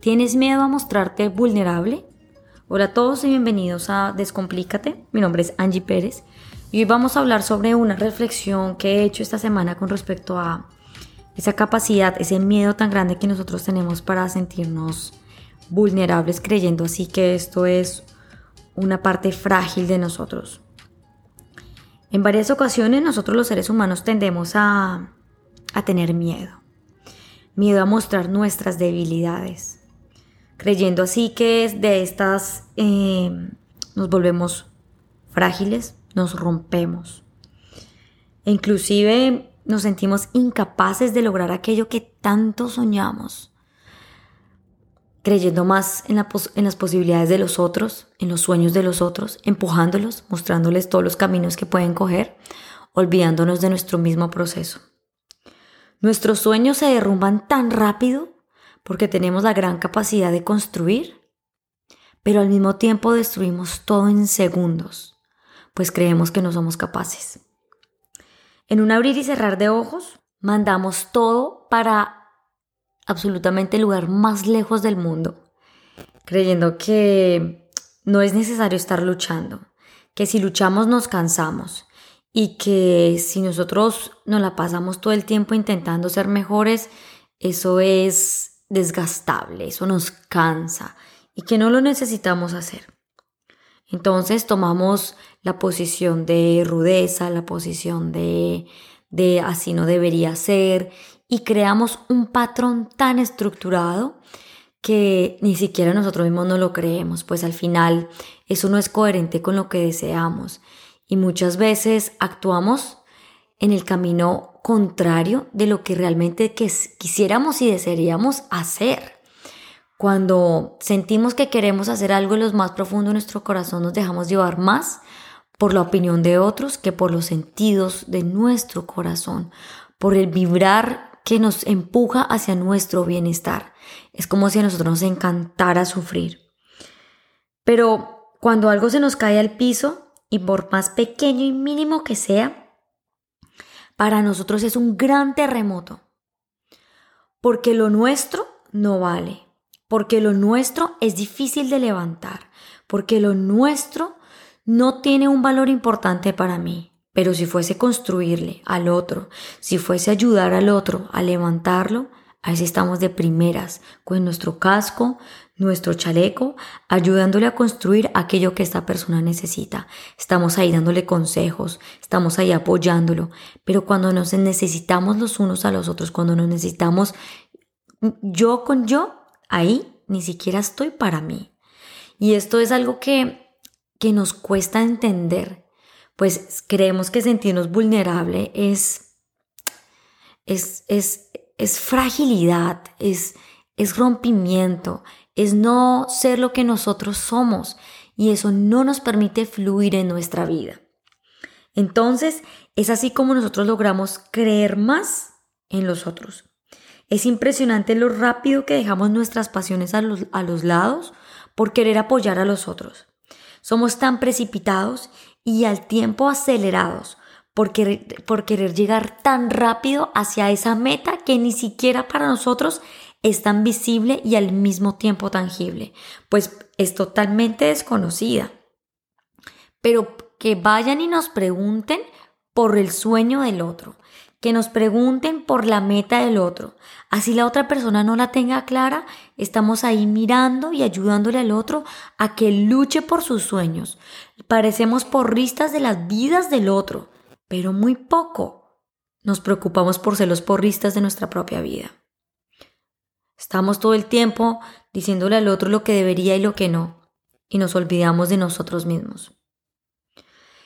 ¿Tienes miedo a mostrarte vulnerable? Hola a todos y bienvenidos a Descomplícate. Mi nombre es Angie Pérez y hoy vamos a hablar sobre una reflexión que he hecho esta semana con respecto a esa capacidad, ese miedo tan grande que nosotros tenemos para sentirnos vulnerables creyendo así que esto es una parte frágil de nosotros. En varias ocasiones nosotros los seres humanos tendemos a, a tener miedo. Miedo a mostrar nuestras debilidades creyendo así que de estas eh, nos volvemos frágiles, nos rompemos. E inclusive nos sentimos incapaces de lograr aquello que tanto soñamos, creyendo más en, en las posibilidades de los otros, en los sueños de los otros, empujándolos, mostrándoles todos los caminos que pueden coger, olvidándonos de nuestro mismo proceso. Nuestros sueños se derrumban tan rápido porque tenemos la gran capacidad de construir, pero al mismo tiempo destruimos todo en segundos, pues creemos que no somos capaces. En un abrir y cerrar de ojos, mandamos todo para absolutamente el lugar más lejos del mundo, creyendo que no es necesario estar luchando, que si luchamos nos cansamos y que si nosotros nos la pasamos todo el tiempo intentando ser mejores, eso es desgastable, eso nos cansa y que no lo necesitamos hacer. Entonces tomamos la posición de rudeza, la posición de, de así no debería ser y creamos un patrón tan estructurado que ni siquiera nosotros mismos no lo creemos, pues al final eso no es coherente con lo que deseamos y muchas veces actuamos en el camino contrario de lo que realmente quisiéramos y desearíamos hacer. Cuando sentimos que queremos hacer algo en lo más profundo de nuestro corazón, nos dejamos llevar más por la opinión de otros que por los sentidos de nuestro corazón, por el vibrar que nos empuja hacia nuestro bienestar. Es como si a nosotros nos encantara sufrir. Pero cuando algo se nos cae al piso, y por más pequeño y mínimo que sea, para nosotros es un gran terremoto. Porque lo nuestro no vale. Porque lo nuestro es difícil de levantar. Porque lo nuestro no tiene un valor importante para mí. Pero si fuese construirle al otro, si fuese ayudar al otro a levantarlo, a veces estamos de primeras con nuestro casco, nuestro chaleco, ayudándole a construir aquello que esta persona necesita. Estamos ahí dándole consejos, estamos ahí apoyándolo, pero cuando nos necesitamos los unos a los otros, cuando nos necesitamos yo con yo, ahí ni siquiera estoy para mí. Y esto es algo que, que nos cuesta entender, pues creemos que sentirnos vulnerable es, es, es, es fragilidad, es, es rompimiento, es no ser lo que nosotros somos y eso no nos permite fluir en nuestra vida. Entonces, es así como nosotros logramos creer más en los otros. Es impresionante lo rápido que dejamos nuestras pasiones a los, a los lados por querer apoyar a los otros. Somos tan precipitados y al tiempo acelerados por querer, por querer llegar tan rápido hacia esa meta que ni siquiera para nosotros es tan visible y al mismo tiempo tangible, pues es totalmente desconocida. Pero que vayan y nos pregunten por el sueño del otro, que nos pregunten por la meta del otro. Así la otra persona no la tenga clara, estamos ahí mirando y ayudándole al otro a que luche por sus sueños. Parecemos porristas de las vidas del otro, pero muy poco nos preocupamos por ser los porristas de nuestra propia vida. Estamos todo el tiempo diciéndole al otro lo que debería y lo que no, y nos olvidamos de nosotros mismos.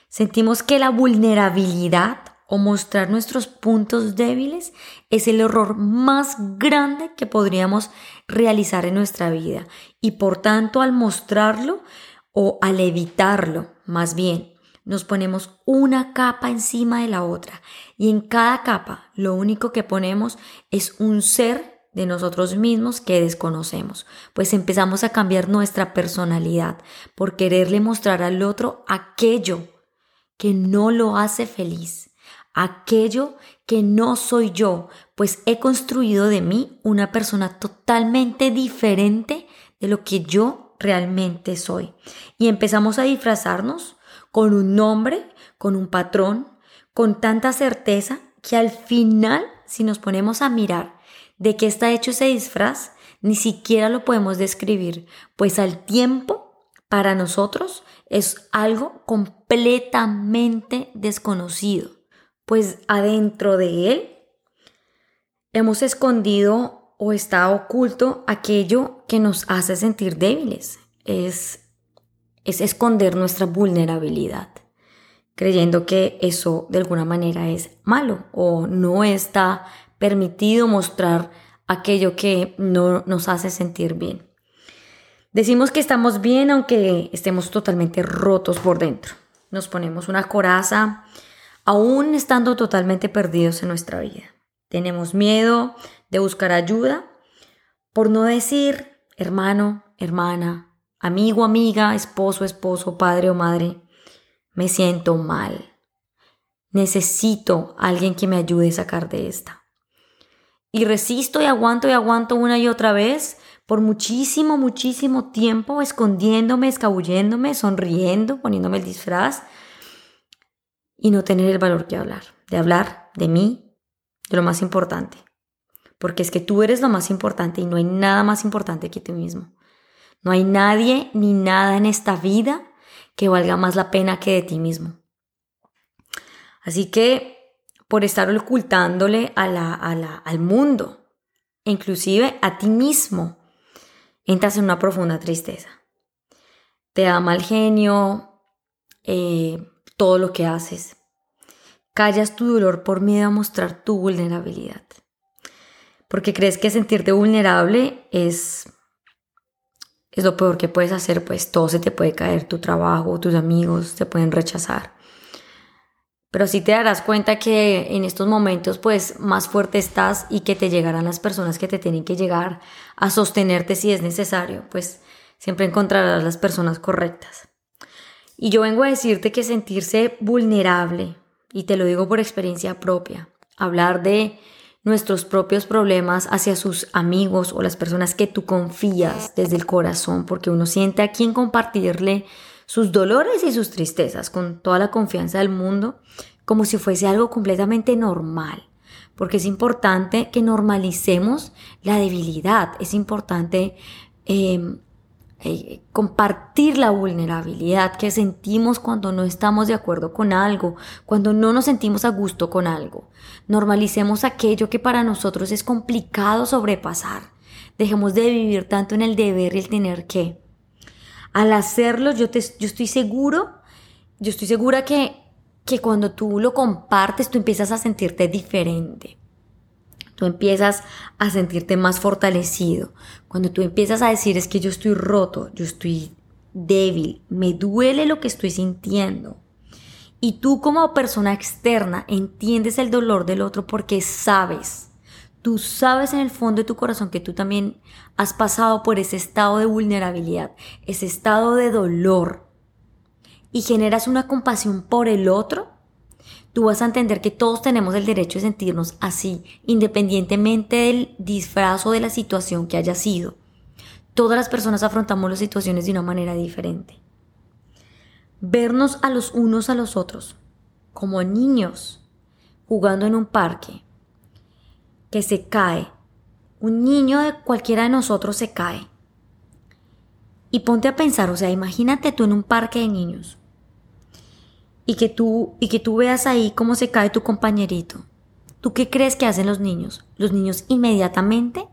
Sentimos que la vulnerabilidad o mostrar nuestros puntos débiles es el error más grande que podríamos realizar en nuestra vida y por tanto al mostrarlo o al evitarlo, más bien, nos ponemos una capa encima de la otra y en cada capa lo único que ponemos es un ser de nosotros mismos que desconocemos, pues empezamos a cambiar nuestra personalidad por quererle mostrar al otro aquello que no lo hace feliz, aquello que no soy yo, pues he construido de mí una persona totalmente diferente de lo que yo realmente soy. Y empezamos a disfrazarnos con un nombre, con un patrón, con tanta certeza que al final, si nos ponemos a mirar de qué está hecho ese disfraz, ni siquiera lo podemos describir, pues al tiempo, para nosotros, es algo completamente desconocido, pues adentro de él hemos escondido o está oculto aquello que nos hace sentir débiles, es, es esconder nuestra vulnerabilidad creyendo que eso de alguna manera es malo o no está permitido mostrar aquello que no nos hace sentir bien. Decimos que estamos bien aunque estemos totalmente rotos por dentro. Nos ponemos una coraza aún estando totalmente perdidos en nuestra vida. Tenemos miedo de buscar ayuda, por no decir hermano, hermana, amigo, amiga, esposo, esposo, padre o madre me siento mal. Necesito a alguien que me ayude a sacar de esta. Y resisto y aguanto y aguanto una y otra vez por muchísimo, muchísimo tiempo, escondiéndome, escabulléndome, sonriendo, poniéndome el disfraz y no tener el valor que hablar, de hablar de mí, de lo más importante. Porque es que tú eres lo más importante y no hay nada más importante que tú mismo. No hay nadie ni nada en esta vida que valga más la pena que de ti mismo. Así que por estar ocultándole a la, al mundo, inclusive a ti mismo, entras en una profunda tristeza. Te da mal genio eh, todo lo que haces. Callas tu dolor por miedo a mostrar tu vulnerabilidad. Porque crees que sentirte vulnerable es es lo peor que puedes hacer, pues todo se te puede caer, tu trabajo, tus amigos te pueden rechazar. Pero sí te darás cuenta que en estos momentos pues más fuerte estás y que te llegarán las personas que te tienen que llegar a sostenerte si es necesario, pues siempre encontrarás las personas correctas. Y yo vengo a decirte que sentirse vulnerable, y te lo digo por experiencia propia, hablar de nuestros propios problemas hacia sus amigos o las personas que tú confías desde el corazón, porque uno siente a quien compartirle sus dolores y sus tristezas con toda la confianza del mundo, como si fuese algo completamente normal. Porque es importante que normalicemos la debilidad, es importante eh, eh, compartir la vulnerabilidad que sentimos cuando no estamos de acuerdo con algo, cuando no nos sentimos a gusto con algo. Normalicemos aquello que para nosotros es complicado sobrepasar. Dejemos de vivir tanto en el deber y el tener que. Al hacerlo, yo, te, yo estoy seguro, yo estoy segura que, que cuando tú lo compartes, tú empiezas a sentirte diferente. Tú empiezas a sentirte más fortalecido. Cuando tú empiezas a decir es que yo estoy roto, yo estoy débil, me duele lo que estoy sintiendo. Y tú como persona externa entiendes el dolor del otro porque sabes, tú sabes en el fondo de tu corazón que tú también has pasado por ese estado de vulnerabilidad, ese estado de dolor y generas una compasión por el otro tú vas a entender que todos tenemos el derecho de sentirnos así, independientemente del disfraz o de la situación que haya sido. Todas las personas afrontamos las situaciones de una manera diferente. Vernos a los unos a los otros, como niños, jugando en un parque, que se cae. Un niño de cualquiera de nosotros se cae. Y ponte a pensar, o sea, imagínate tú en un parque de niños y que tú, y que tú veas ahí cómo se cae tu compañerito. ¿Tú qué crees que hacen los niños? Los niños inmediatamente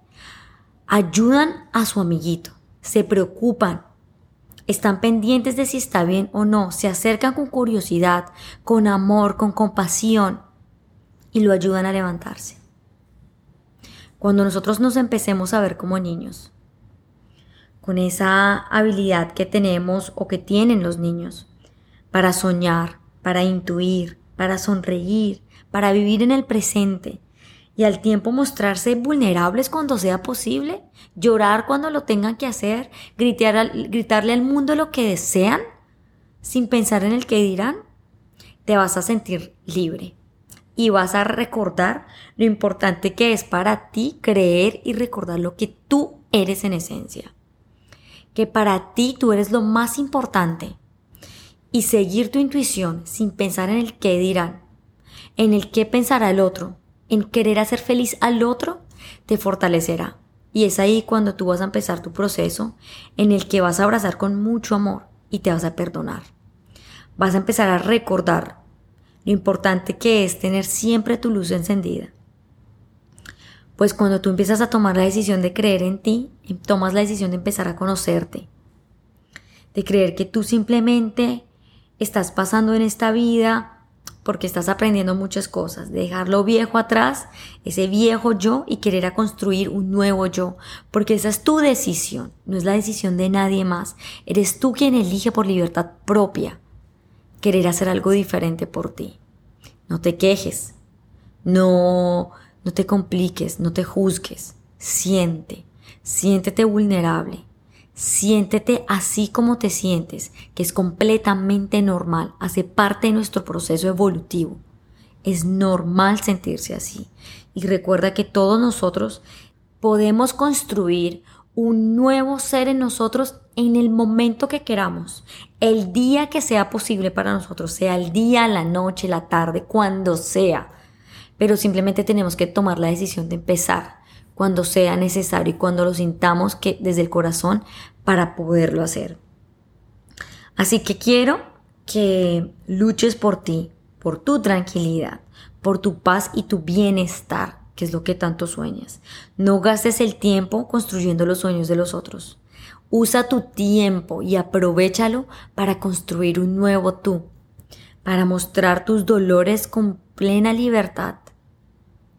ayudan a su amiguito, se preocupan, están pendientes de si está bien o no, se acercan con curiosidad, con amor, con compasión y lo ayudan a levantarse. Cuando nosotros nos empecemos a ver como niños, con esa habilidad que tenemos o que tienen los niños para soñar, para intuir, para sonreír, para vivir en el presente y al tiempo mostrarse vulnerables cuando sea posible, llorar cuando lo tengan que hacer, gritar gritarle al mundo lo que desean sin pensar en el que dirán, te vas a sentir libre. Y vas a recordar lo importante que es para ti creer y recordar lo que tú eres en esencia. Que para ti tú eres lo más importante. Y seguir tu intuición sin pensar en el qué dirán, en el qué pensará el otro, en querer hacer feliz al otro, te fortalecerá. Y es ahí cuando tú vas a empezar tu proceso en el que vas a abrazar con mucho amor y te vas a perdonar. Vas a empezar a recordar lo importante que es tener siempre tu luz encendida. Pues cuando tú empiezas a tomar la decisión de creer en ti, em, tomas la decisión de empezar a conocerte, de creer que tú simplemente estás pasando en esta vida porque estás aprendiendo muchas cosas, de dejar lo viejo atrás, ese viejo yo y querer a construir un nuevo yo, porque esa es tu decisión, no es la decisión de nadie más, eres tú quien elige por libertad propia querer hacer algo diferente por ti. No te quejes, no, no te compliques, no te juzgues, siente, siéntete vulnerable, siéntete así como te sientes, que es completamente normal, hace parte de nuestro proceso evolutivo. Es normal sentirse así. Y recuerda que todos nosotros podemos construir un nuevo ser en nosotros en el momento que queramos, el día que sea posible para nosotros, sea el día, la noche, la tarde, cuando sea. Pero simplemente tenemos que tomar la decisión de empezar cuando sea necesario y cuando lo sintamos que desde el corazón para poderlo hacer. Así que quiero que luches por ti, por tu tranquilidad, por tu paz y tu bienestar que es lo que tanto sueñas. No gastes el tiempo construyendo los sueños de los otros. Usa tu tiempo y aprovechalo para construir un nuevo tú, para mostrar tus dolores con plena libertad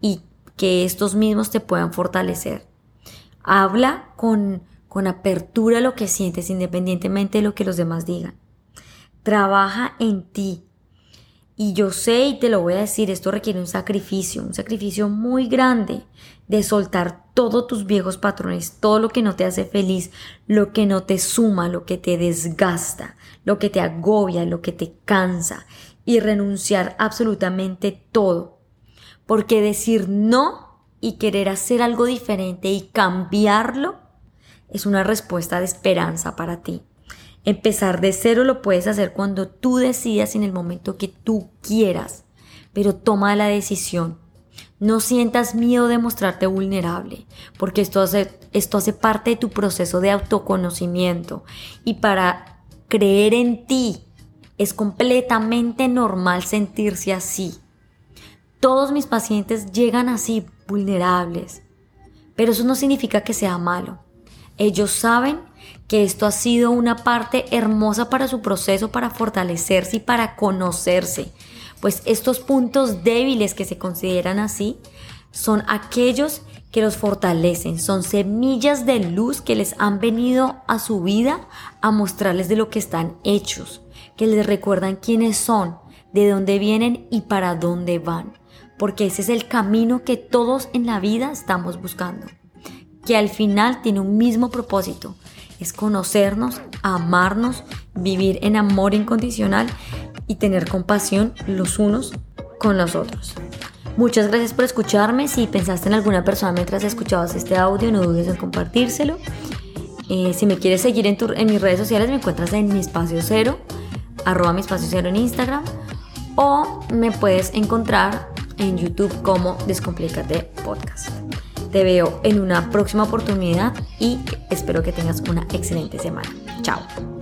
y que estos mismos te puedan fortalecer. Habla con, con apertura lo que sientes independientemente de lo que los demás digan. Trabaja en ti, y yo sé y te lo voy a decir, esto requiere un sacrificio, un sacrificio muy grande de soltar todos tus viejos patrones, todo lo que no te hace feliz, lo que no te suma, lo que te desgasta, lo que te agobia, lo que te cansa y renunciar absolutamente todo. Porque decir no y querer hacer algo diferente y cambiarlo es una respuesta de esperanza para ti. Empezar de cero lo puedes hacer cuando tú decidas en el momento que tú quieras, pero toma la decisión. No sientas miedo de mostrarte vulnerable, porque esto hace, esto hace parte de tu proceso de autoconocimiento. Y para creer en ti es completamente normal sentirse así. Todos mis pacientes llegan así, vulnerables, pero eso no significa que sea malo. Ellos saben que esto ha sido una parte hermosa para su proceso, para fortalecerse y para conocerse. Pues estos puntos débiles que se consideran así son aquellos que los fortalecen, son semillas de luz que les han venido a su vida a mostrarles de lo que están hechos, que les recuerdan quiénes son, de dónde vienen y para dónde van, porque ese es el camino que todos en la vida estamos buscando, que al final tiene un mismo propósito, es conocernos, amarnos, vivir en amor incondicional y tener compasión los unos con los otros. Muchas gracias por escucharme. Si pensaste en alguna persona mientras escuchabas este audio, no dudes en compartírselo. Eh, si me quieres seguir en, en, mis redes sociales, me encuentras en mi espacio cero, arroba mi espacio cero en Instagram, o me puedes encontrar en YouTube como Descomplícate Podcast. Te veo en una próxima oportunidad y espero que tengas una excelente semana. Chao.